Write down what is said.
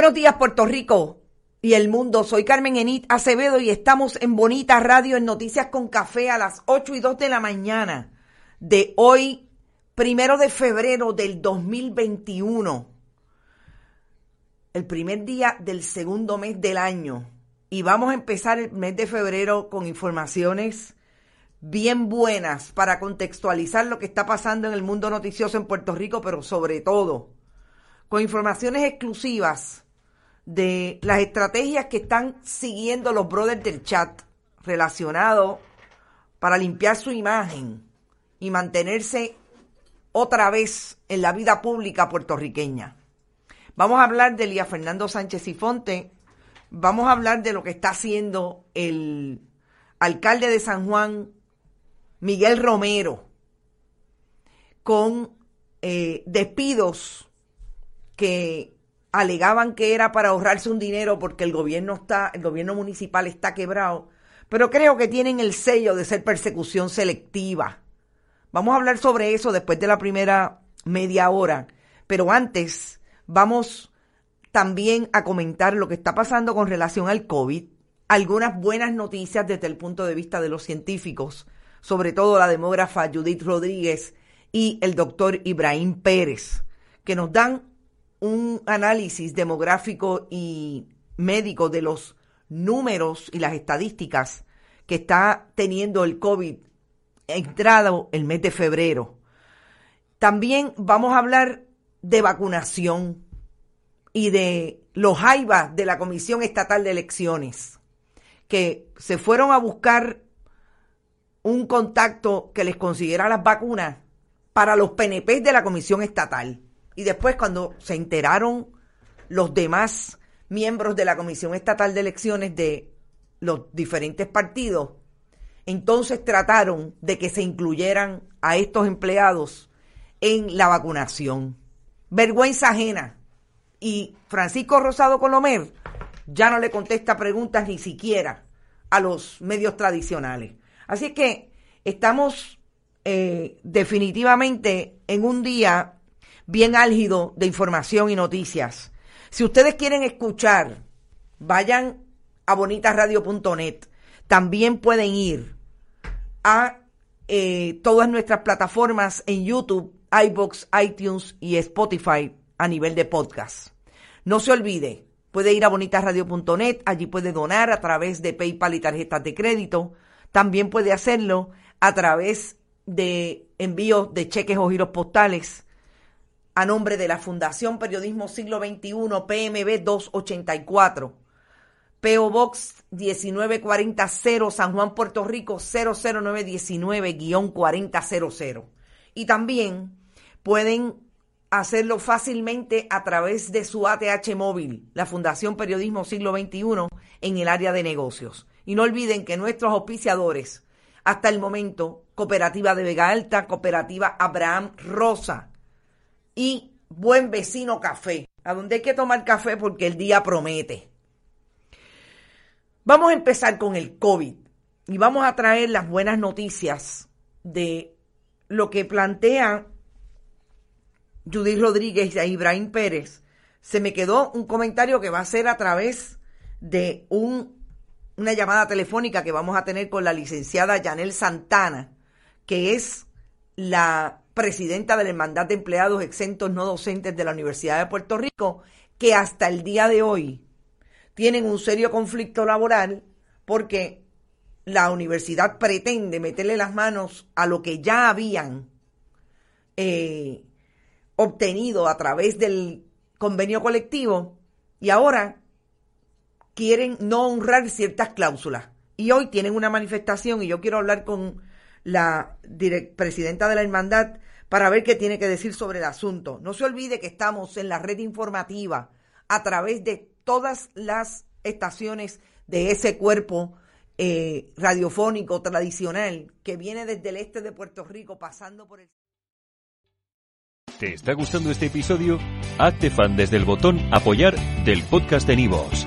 Buenos días, Puerto Rico y el mundo. Soy Carmen Enit Acevedo y estamos en Bonita Radio en Noticias con Café a las 8 y 2 de la mañana de hoy, primero de febrero del 2021. El primer día del segundo mes del año. Y vamos a empezar el mes de febrero con informaciones bien buenas para contextualizar lo que está pasando en el mundo noticioso en Puerto Rico, pero sobre todo con informaciones exclusivas de las estrategias que están siguiendo los brothers del chat relacionados para limpiar su imagen y mantenerse otra vez en la vida pública puertorriqueña. Vamos a hablar de Elías Fernando Sánchez y Fonte, vamos a hablar de lo que está haciendo el alcalde de San Juan, Miguel Romero, con eh, despidos que alegaban que era para ahorrarse un dinero porque el gobierno está, el gobierno municipal está quebrado, pero creo que tienen el sello de ser persecución selectiva. Vamos a hablar sobre eso después de la primera media hora, pero antes vamos también a comentar lo que está pasando con relación al COVID, algunas buenas noticias desde el punto de vista de los científicos, sobre todo la demógrafa Judith Rodríguez y el doctor Ibrahim Pérez, que nos dan un análisis demográfico y médico de los números y las estadísticas que está teniendo el COVID entrado el mes de febrero. También vamos a hablar de vacunación y de los jaivas de la Comisión Estatal de Elecciones, que se fueron a buscar un contacto que les consiguiera las vacunas para los PNP de la Comisión Estatal. Y después cuando se enteraron los demás miembros de la Comisión Estatal de Elecciones de los diferentes partidos, entonces trataron de que se incluyeran a estos empleados en la vacunación. Vergüenza ajena. Y Francisco Rosado Colomer ya no le contesta preguntas ni siquiera a los medios tradicionales. Así que estamos eh, definitivamente en un día bien álgido de información y noticias. Si ustedes quieren escuchar, vayan a bonitasradio.net. También pueden ir a eh, todas nuestras plataformas en YouTube, iBox, iTunes y Spotify a nivel de podcast. No se olvide, puede ir a bonitasradio.net, allí puede donar a través de PayPal y tarjetas de crédito. También puede hacerlo a través de envíos de cheques o giros postales a nombre de la Fundación Periodismo Siglo XXI, PMB 284, PO Box 19400, San Juan, Puerto Rico 00919-4000. Y también pueden hacerlo fácilmente a través de su ATH móvil, la Fundación Periodismo Siglo XXI, en el área de negocios. Y no olviden que nuestros auspiciadores, hasta el momento, Cooperativa de Vega Alta, Cooperativa Abraham Rosa y Buen Vecino Café, a donde hay que tomar café porque el día promete. Vamos a empezar con el COVID y vamos a traer las buenas noticias de lo que plantea Judith Rodríguez y Ibrahim Pérez. Se me quedó un comentario que va a ser a través de un, una llamada telefónica que vamos a tener con la licenciada Yanel Santana, que es la presidenta de la Hermandad de Empleados Exentos No Docentes de la Universidad de Puerto Rico, que hasta el día de hoy tienen un serio conflicto laboral porque la universidad pretende meterle las manos a lo que ya habían eh, obtenido a través del convenio colectivo y ahora quieren no honrar ciertas cláusulas. Y hoy tienen una manifestación y yo quiero hablar con la presidenta de la hermandad para ver qué tiene que decir sobre el asunto. No se olvide que estamos en la red informativa a través de todas las estaciones de ese cuerpo eh, radiofónico tradicional que viene desde el este de Puerto Rico pasando por el... ¿Te está gustando este episodio? Hazte fan desde el botón apoyar del podcast de Nivos.